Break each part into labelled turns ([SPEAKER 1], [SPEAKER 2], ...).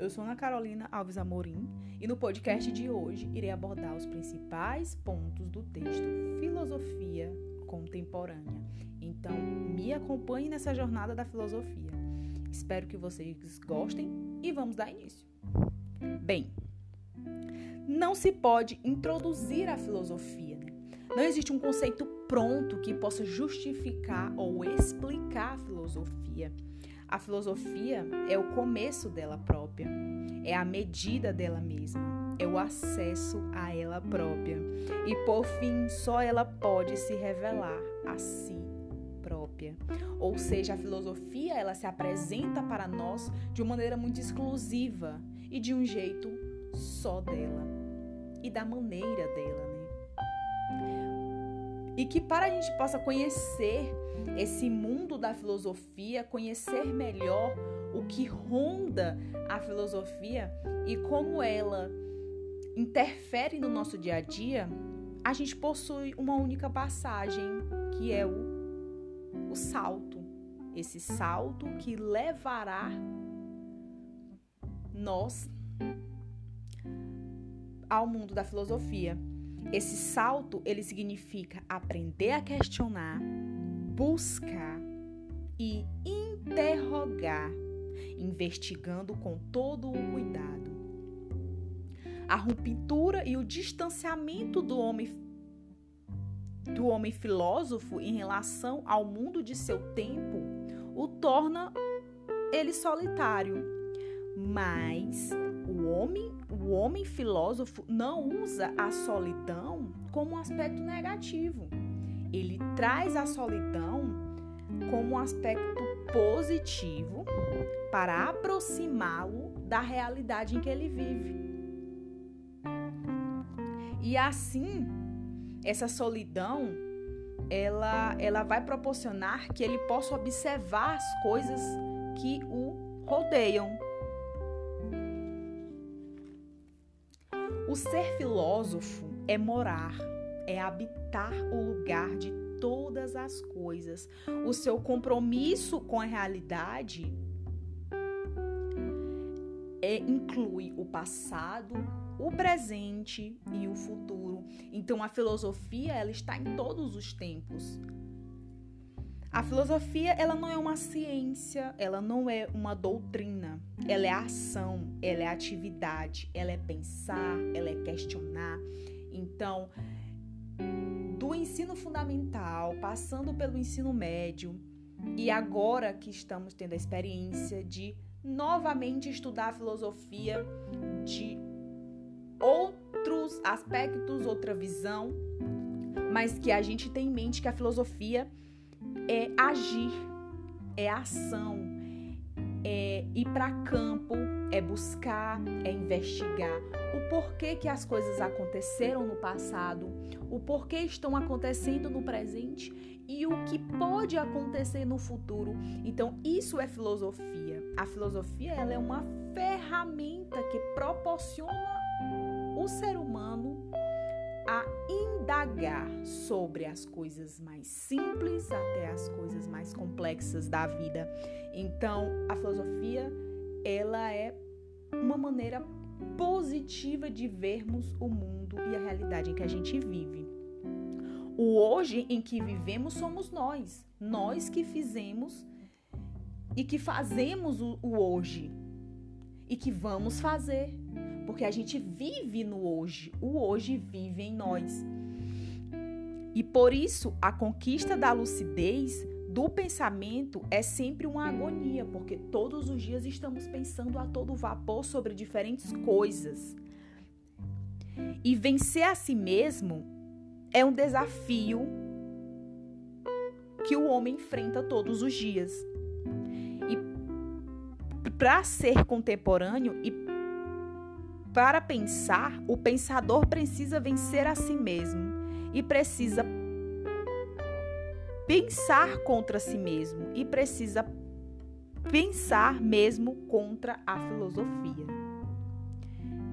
[SPEAKER 1] Eu sou Ana Carolina Alves Amorim e no podcast de hoje irei abordar os principais pontos do texto Filosofia Contemporânea. Então, me acompanhe nessa jornada da filosofia. Espero que vocês gostem e vamos dar início. Bem, não se pode introduzir a filosofia. Né? Não existe um conceito pronto que possa justificar ou explicar a filosofia. A filosofia é o começo dela própria, é a medida dela mesma, é o acesso a ela própria. E por fim, só ela pode se revelar a si própria. Ou seja, a filosofia ela se apresenta para nós de uma maneira muito exclusiva e de um jeito só dela e da maneira dela? E que para a gente possa conhecer esse mundo da filosofia, conhecer melhor o que ronda a filosofia e como ela interfere no nosso dia a dia, a gente possui uma única passagem, que é o, o salto. Esse salto que levará nós ao mundo da filosofia. Esse salto, ele significa aprender a questionar, buscar e interrogar, investigando com todo o cuidado. A ruptura e o distanciamento do homem do homem filósofo em relação ao mundo de seu tempo o torna ele solitário. Mas o homem o homem filósofo não usa a solidão como um aspecto negativo. Ele traz a solidão como um aspecto positivo para aproximá-lo da realidade em que ele vive. E assim, essa solidão, ela, ela vai proporcionar que ele possa observar as coisas que o rodeiam O ser filósofo é morar, é habitar o lugar de todas as coisas. O seu compromisso com a realidade é, inclui o passado, o presente e o futuro. Então a filosofia ela está em todos os tempos. A filosofia, ela não é uma ciência, ela não é uma doutrina, ela é ação, ela é atividade, ela é pensar, ela é questionar. Então, do ensino fundamental, passando pelo ensino médio, e agora que estamos tendo a experiência de novamente estudar a filosofia de outros aspectos, outra visão, mas que a gente tem em mente que a filosofia é agir, é ação, é ir para campo, é buscar, é investigar o porquê que as coisas aconteceram no passado, o porquê estão acontecendo no presente e o que pode acontecer no futuro. Então, isso é filosofia. A filosofia ela é uma ferramenta que proporciona o ser humano a indagar sobre as coisas mais simples até as coisas mais complexas da vida. Então, a filosofia, ela é uma maneira positiva de vermos o mundo e a realidade em que a gente vive. O hoje em que vivemos somos nós, nós que fizemos e que fazemos o, hoje e que vamos fazer porque a gente vive no hoje, o hoje vive em nós. E por isso, a conquista da lucidez do pensamento é sempre uma agonia, porque todos os dias estamos pensando a todo vapor sobre diferentes coisas. E vencer a si mesmo é um desafio que o homem enfrenta todos os dias. E para ser contemporâneo e para pensar, o pensador precisa vencer a si mesmo e precisa pensar contra si mesmo e precisa pensar mesmo contra a filosofia.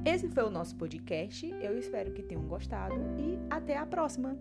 [SPEAKER 1] Esse foi o nosso podcast. Eu espero que tenham gostado e até a próxima.